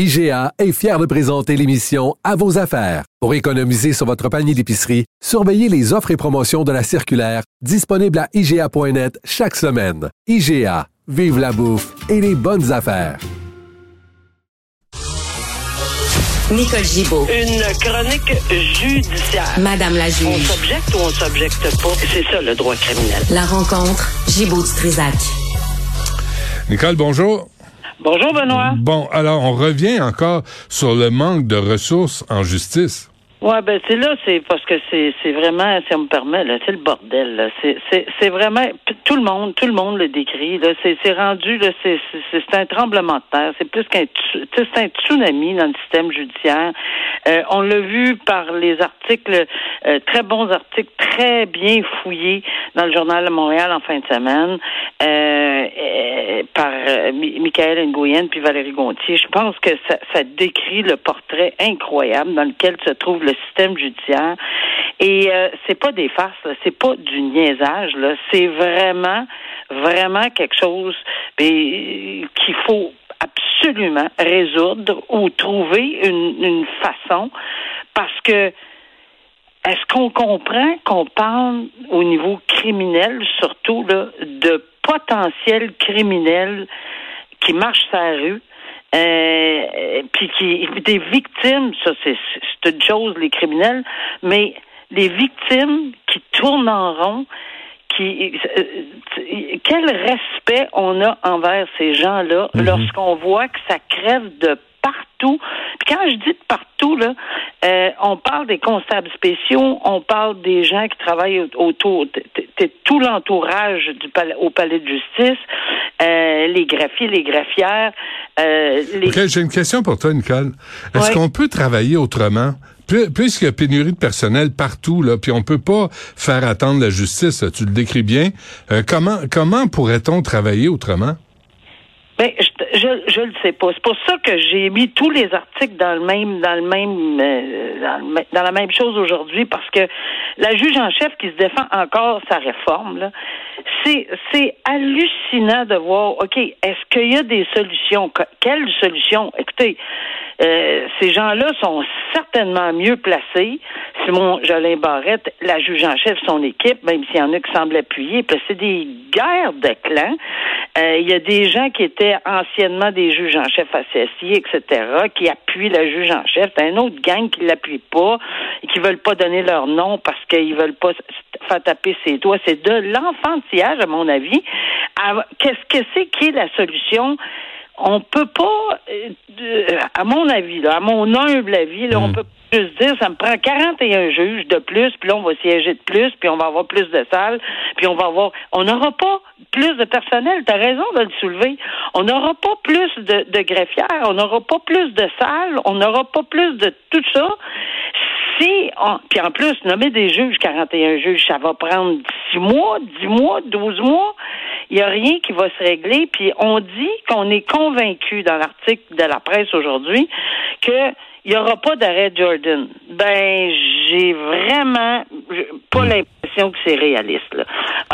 IGA est fier de présenter l'émission À vos affaires. Pour économiser sur votre panier d'épicerie, surveillez les offres et promotions de la circulaire disponible à IGA.net chaque semaine. IGA, vive la bouffe et les bonnes affaires. Nicole Gibaud. Une chronique judiciaire. Madame la On juge. s'objecte ou on s'objecte pas? C'est ça le droit criminel. La rencontre, Gibaud-Strisac. Nicole, bonjour. Bonjour Benoît. Bon, alors on revient encore sur le manque de ressources en justice. Ouais, ben c'est là, c'est parce que c'est c'est vraiment, si on me permet, là, c'est le bordel. là. C'est c'est c'est vraiment tout le monde, tout le monde le décrit. Là, c'est c'est rendu, là, c'est c'est un tremblement de terre. C'est plus qu'un, c'est un tsunami dans le système judiciaire. Euh, on l'a vu par les articles, euh, très bons articles, très bien fouillés dans le journal de Montréal en fin de semaine, euh, euh, par euh, Mi- Michael Nguyen puis Valérie Gontier. Je pense que ça, ça décrit le portrait incroyable dans lequel se trouve le système judiciaire. Et euh, c'est pas des farces, c'est pas du niaisage, là. C'est vraiment, vraiment quelque chose ben, qu'il faut absolument résoudre ou trouver une, façon parce que est-ce qu'on comprend qu'on parle au niveau criminel, surtout de potentiels criminels qui marchent la rue, euh, puis qui des victimes, ça c'est c'est une chose les criminels, mais les victimes qui tournent en rond, qui euh, quel respect on a envers ces gens-là lorsqu'on voit que ça crève de partout. Puis quand je dis de partout, là, euh, on parle des constables spéciaux, on parle des gens qui travaillent au- autour, tout l'entourage du palais, au palais de justice, euh, les greffiers, les greffières, euh, les... J'ai une question pour toi, Nicole. Est-ce Ouais. qu'on peut travailler autrement? Pu- Puisqu'il y a pénurie de personnel partout, là, puis on peut pas faire attendre la justice, tu le décris bien. euh, comment comment pourrait-on travailler autrement? Ben, je, je, je le sais pas. C'est pour ça que j'ai mis tous les articles dans le même, dans le même, euh, dans, le dans la même chose aujourd'hui, parce que la juge en chef qui se défend encore sa réforme, là, c'est, c'est hallucinant de voir. Ok, est-ce qu'il y a des solutions? Que- Quelles solutions? Écoutez, euh, ces gens-là sont certainement mieux placés. Simon Jolin Barrette, la juge en chef, son équipe, même s'il y en a qui semblent appuyer, puis c'est des guerres de clans. Euh, Il y a des gens qui étaient anciennement des juges en chef associés, etc., qui appuient la juge en chef. C'est un autre gang qui l'appuie pas et qui veulent pas donner leur nom parce qu'ils veulent pas faire taper ses doigts. C'est de l'enfantillage, à mon avis. À- Qu'est-ce que c'est qui est la solution? On peut pas, euh, à mon avis, là, à mon humble avis, là, on peut pas juste dire, ça me prend 41 juges de plus, puis là, on va siéger de plus, puis on va avoir plus de salles, puis on va avoir, on n'aura pas plus de personnel, tu as raison de le soulever. On n'aura pas plus de, de greffières, on n'aura pas plus de salles, on n'aura pas plus de tout ça. Si, on, puis en plus, nommer des juges, 41 juges, ça va prendre 6 mois, 10 mois, 12 mois. Il n'y a rien qui va se régler. Puis on dit qu'on est convaincu dans l'article de la presse aujourd'hui que il n'y aura pas d'arrêt Jordan. Ben, j'ai vraiment pas l'impression que c'est réaliste.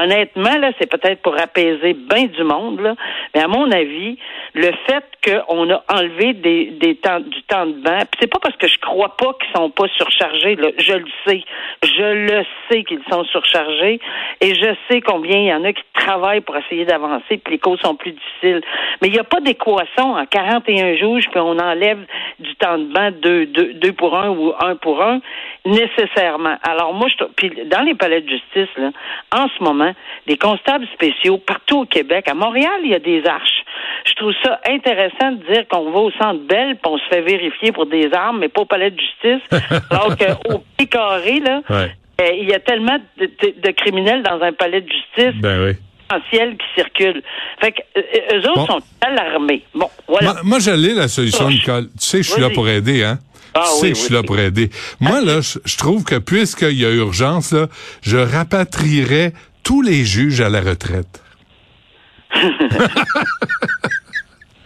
Honnêtement, là, c'est peut-être pour apaiser bien du monde, mais à mon avis, le fait qu'on a enlevé des, des temps, du temps de puis c'est pas parce que je crois pas qu'ils sont pas surchargés, je le sais. Je le sais qu'ils sont surchargés et je sais combien il y en a qui travaillent pour essayer d'avancer, puis les causes sont plus difficiles. Mais il n'y a pas d'équation en 41 jours, puis on enlève du temps de bain deux, deux, pour un ou un pour un, nécessairement. Alors moi, je, puis dans les palais de justice, là, en ce moment, les constables spéciaux partout au Québec, à Montréal, il y a des arches. Je trouve ça intéressant de dire qu'on va au centre Belle, puis on se fait vérifier pour des armes, mais pas au palais de justice. alors qu'au pied carré, là, Ouais. euh, il y a tellement de, de- de criminels dans un palais de justice Ben oui. qui circule. Fait que euh, eux autres Bon. sont alarmés. Bon, voilà. Moi, moi, j'allais la solution. Nicole. Tu sais, je suis là pour aider, hein? Ah oui, que je suis oui. là pour aider. Moi, là, je, je trouve que puisqu'il y a urgence, là, je rapatrierais tous les juges à la retraite.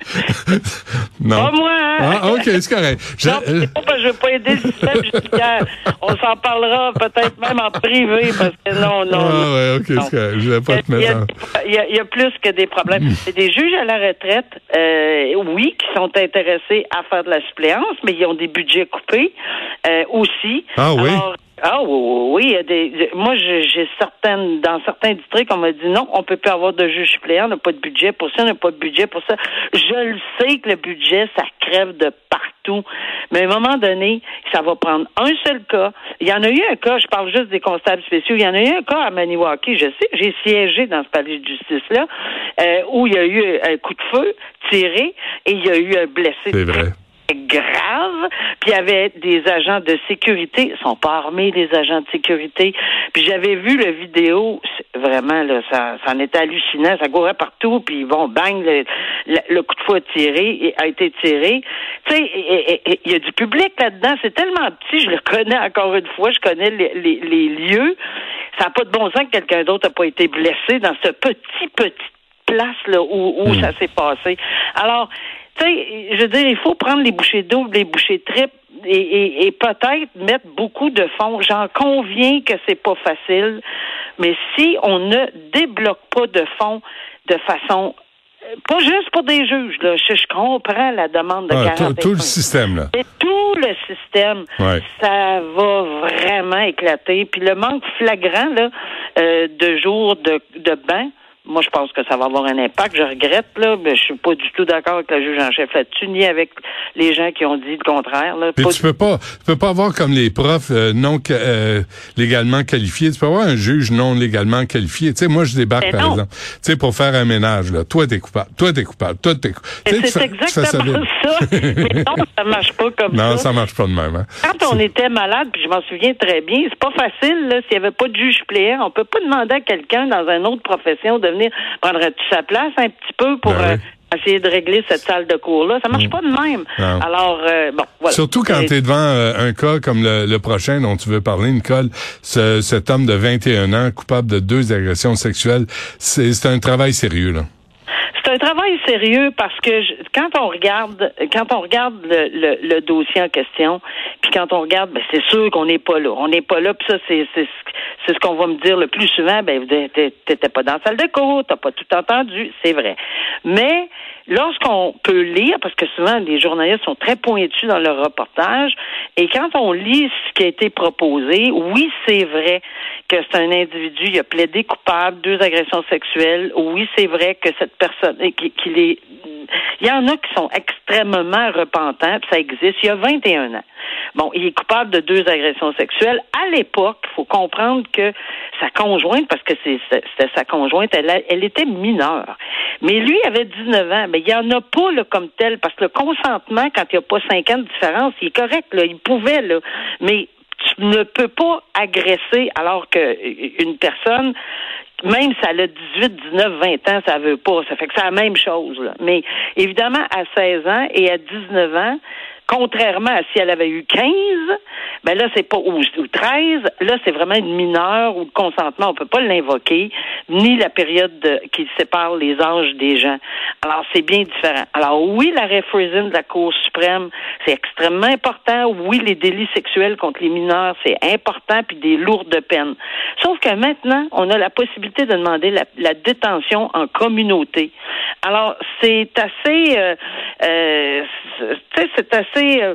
non. Pas moi, hein? Ah, OK, c'est correct. Je- Non, c'est pas parce que je veux pas aider le système judiciaire. On s'en parlera peut-être même en privé parce que non, non. Ah, ouais, OK, c'est correct. Je vais pas te Il y, a, en... il, y a, il y a plus que des problèmes. C'est des juges à la retraite, euh, oui, qui sont intéressés à faire de la suppléance, mais ils ont des budgets coupés euh, aussi. Ah oui? Alors, ah oui, oui, il y a des, moi, j'ai certaines, dans certains districts, on m'a dit non, on peut plus avoir de juge suppléant, on n'a pas de budget pour ça, on n'a pas de budget pour ça. Je le sais que le budget, ça crève de partout. Mais à un moment donné, ça va prendre un seul cas. Il y en a eu un cas, je parle juste des constables spéciaux, il y en a eu un cas à Maniwaki, je sais, j'ai siégé dans ce palais de justice-là, euh, où il y a eu un coup de feu tiré et il y a eu un blessé. C'est vrai. Grave. Puis il y avait des agents de sécurité. Ils sont pas armés, les agents de sécurité. Puis j'avais vu la vidéo. Vraiment, là, ça, ça en était hallucinant. Ça courait partout. Puis bon, bang, le, le- le coup de a tiré, a été tiré. Tu sais, il y a du public là-dedans. C'est tellement petit. Je le connais encore une fois. Je connais les, les- les lieux. Ça n'a pas de bon sens que quelqu'un d'autre n'a pas été blessé dans ce petit, petit place là où, où ça s'est passé. Alors, tu sais, je veux dire, il faut prendre les bouchées doubles, les bouchées triples et, et, et peut-être mettre beaucoup de fonds. J'en conviens que c'est pas facile, mais si on ne débloque pas de fonds de façon pas juste pour des juges, là. Je, je comprends la demande de Ah, 40 tout, le système, là. tout le système, Ouais. ça va vraiment éclater. Puis le manque flagrant là, euh, de jours de, de bain, moi, je pense que ça va avoir un impact. Je regrette, là, mais je suis pas du tout d'accord avec la juge en chef là-dessus, ni avec les gens qui ont dit le contraire. Là. Pas tu peux pas, tu peux pas avoir comme les profs euh, non euh, légalement qualifiés. Tu peux avoir un juge non légalement qualifié. Tu sais, moi je débarque Mais par non. exemple. Tu sais, pour faire un ménage là, toi t'es coupable, toi t'es coupable, toi t'es coupable. C'est ça exactement ça. Mais non, ça marche pas comme Non, ça. ça marche pas de même. Hein. Quand on était malade, puis je m'en souviens très bien, c'est pas facile, là, s'il y avait pas de juge suppléant. On peut pas demander à quelqu'un dans une autre profession de venir prendre sa place un petit peu pour Ben euh, oui. Mm. essayer de régler cette salle de cours-là? Ça marche pas de même. Non. Alors, euh, bon, voilà. Surtout quand tu es devant euh, un cas comme le, le prochain dont tu veux parler, Nicole, ce, cet homme de 21 ans coupable de deux agressions sexuelles, c'est c'est un travail sérieux là. C'est un travail sérieux parce que quand on regarde quand on regarde le, le- dossier en question, puis quand on regarde, ben c'est sûr qu'on n'est pas là. On n'est pas là, puis ça c'est c'est ce- qu'on va me dire le plus souvent. Ben t'étais pas dans la salle de cours, t'as pas tout entendu, c'est vrai. Mais lorsqu'on peut lire, parce que souvent les journalistes sont très pointus dans leur reportage, et quand on lit ce qui a été proposé, oui c'est vrai que c'est un individu, il a plaidé coupable, deux agressions sexuelles. Oui, c'est vrai que cette personne, et qu'il qu'il est, il y en a qui sont extrêmement repentants, puis ça existe. Il y a 21 ans. Bon, il est coupable de deux agressions sexuelles. À l'époque, il faut comprendre que sa conjointe, parce que c'était sa conjointe, elle, elle était mineure. Mais lui avait 19 ans. Mais il n'y en a pas là, comme tel, parce que le consentement, quand il n'y a pas 5 ans de différence, il est correct. Là, il pouvait, là. Mais tu ne peux pas agresser alors que une personne même si elle a 18, 19, 20 ans, ça veut pas. Ça fait que c'est la même chose. là. Mais évidemment, à 16 ans et à 19 ans, contrairement à si elle avait eu 15, ben là, c'est pas, ou, ou 13, là, c'est vraiment une mineure où le consentement, on peut pas l'invoquer, ni la période de- qui sépare les âges des gens. Alors, c'est bien différent. Alors, oui, l'arrêt Friesen de la Cour suprême, c'est extrêmement important. Oui, les délits sexuels contre les mineurs, c'est important, puis des lourdes peines. Sauf que maintenant, on a la possibilité de demander la, la détention en communauté. Alors, c'est assez, euh, euh, c'est- tu sais, c'est assez euh,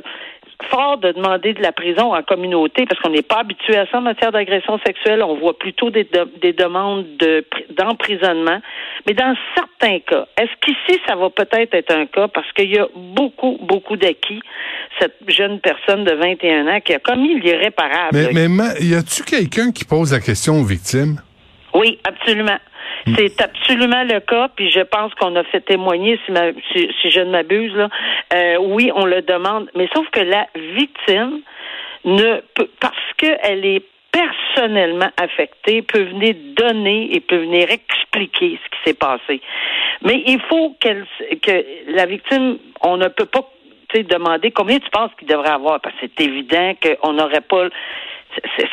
fort de demander de la prison en communauté parce qu'on n'est pas habitué à ça en matière d'agression sexuelle. On voit plutôt des, de- des demandes de, d'emprisonnement. Mais dans certains cas, est-ce qu'ici, ça va peut-être être un cas? Parce qu'il y a beaucoup, beaucoup d'acquis. Cette jeune personne de 21 ans qui a commis l'irréparable. Mais, mais ma- y a-tu quelqu'un qui pose la question aux victimes? Oui, absolument. C'est absolument le cas, puis je pense qu'on a fait témoigner, si, ma- si, si je ne m'abuse, là, euh, oui, on le demande, mais sauf que la victime ne peut, parce qu'elle est personnellement affecté peut venir donner et peut venir expliquer ce qui s'est passé. Mais il faut qu'elle, que la victime, on ne peut pas demander combien tu penses qu'il devrait avoir, parce que c'est évident qu'on n'aurait pas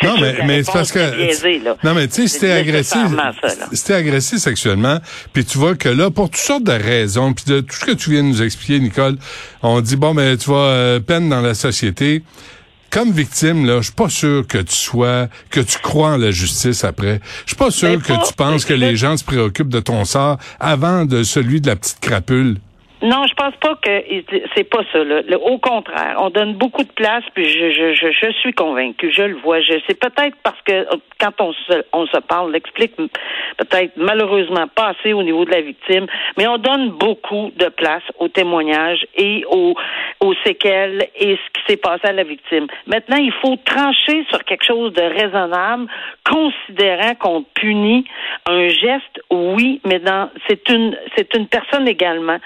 non, mais, mais c'est parce que. non, mais tu sais, c'était agressé. C'était agressé sexuellement. Puis tu vois que là, pour toutes sortes de raisons, puis de tout ce que tu viens de nous expliquer, Nicole, on dit, bon, mais tu vois, euh, peine dans la société. Comme victime, là, je suis pas sûr que tu sois, que tu crois en la justice après. Je suis pas sûr que tu penses que les gens se préoccupent de ton sort avant de celui de la petite crapule. Non, je pense pas que c'est pas ça. Là. Au contraire, on donne beaucoup de place, puis je, je, je, je suis convaincue, je le vois. Je c'est peut-être parce que euh, quand on se, on se parle, l'explique peut-être malheureusement pas assez au niveau de la victime, mais on donne beaucoup de place aux témoignages et aux, aux séquelles et ce qui s'est passé à la victime. Maintenant, il faut trancher sur quelque chose de raisonnable, considérant qu'on punit un geste, oui, mais dans c'est une c'est une personne également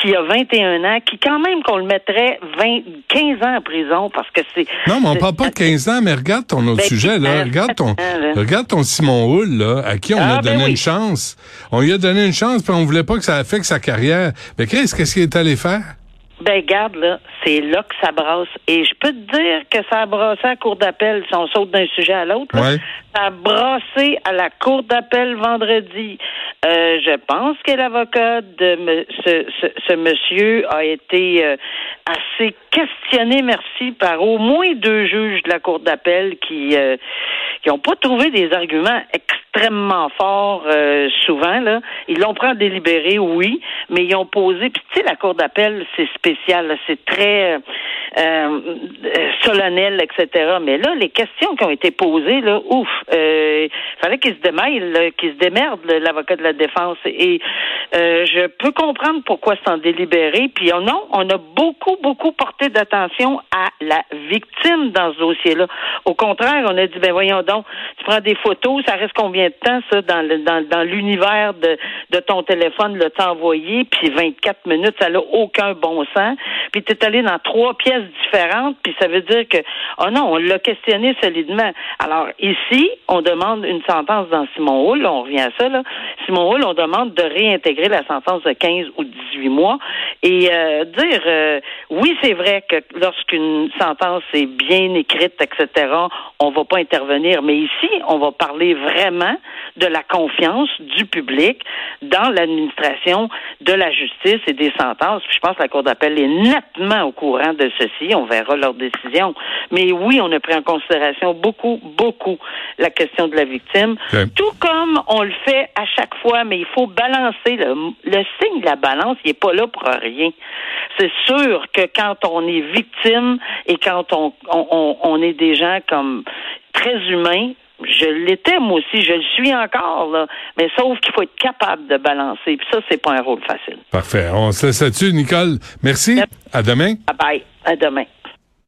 qui a 21 ans, qui quand même qu'on le mettrait 20, 15 ans en prison parce que c'est. Non, mais on parle pas de 15 ans, mais regarde ton autre ben, sujet, là. Regarde ton, regarde ton Simon Hull, là, à qui on a ah, ben donné une chance. On lui a donné une chance, puis on voulait pas que ça affecte sa carrière. Mais Chris, qu'est-ce qu'il est allé faire? Ben, garde, là, c'est là que ça brasse. Et je peux te dire que ça a brassé à la cour d'appel, si on saute d'un sujet à l'autre. Ça a brassé à la cour d'appel vendredi. Euh, je pense que l'avocat de ce, ce, monsieur a été euh, assez questionné, merci, par au moins deux juges de la cour d'appel qui euh, qui n'ont pas trouvé des arguments extrêmement forts souvent. Là. Ils l'ont pris en délibéré, oui, mais ils ont posé. Puis tu sais, la cour d'appel, c'est spécial, c'est très solennel, etc. Mais là, les questions qui ont été posées, là, ouf, il fallait qu'ils se démêlent, qu'ils se démerdent, l'avocat de la défense. Et euh, je peux comprendre pourquoi c'est en délibéré. Puis oh non, on a beaucoup, beaucoup porté d'attention à la victime dans ce dossier-là. Au contraire, on a dit, ben voyons donc, tu prends des photos, ça reste combien de temps, ça, dans, dans, dans l'univers de, de ton téléphone, le temps envoyé, puis 24 minutes, ça n'a aucun bon sens. Puis tu es allé dans trois pièces différentes, puis ça veut dire que, oh non, on l'a questionné solidement. Alors ici, on demande une sentence dans Simon Hull, on revient à ça, là. Simon Hull, on demande de réintégrer la sentence de 15 ou 18 mois et euh, dire euh, oui, c'est vrai que lorsqu'une sentence est bien écrite, etc., on va pas intervenir, mais ici, on va parler vraiment de la confiance du public dans l'administration de la justice et des sentences. je pense que la Cour d'appel est nettement au courant de ceci. On verra leur décision. Mais oui, on a pris en considération beaucoup, beaucoup la question de la victime. Tout comme on le fait à chaque fois, mais il faut balancer. Le, le signe de la balance, il n'est pas là pour rien. C'est sûr que quand on est victime et quand on, on, on est des gens comme très humains, je l'étais moi aussi, je le suis encore, là. Mais sauf qu'il faut être capable de balancer. Puis ça, c'est pas un rôle facile. Parfait. On se laisse là-dessus, Nicole. Merci. À demain. Bye bye. À demain.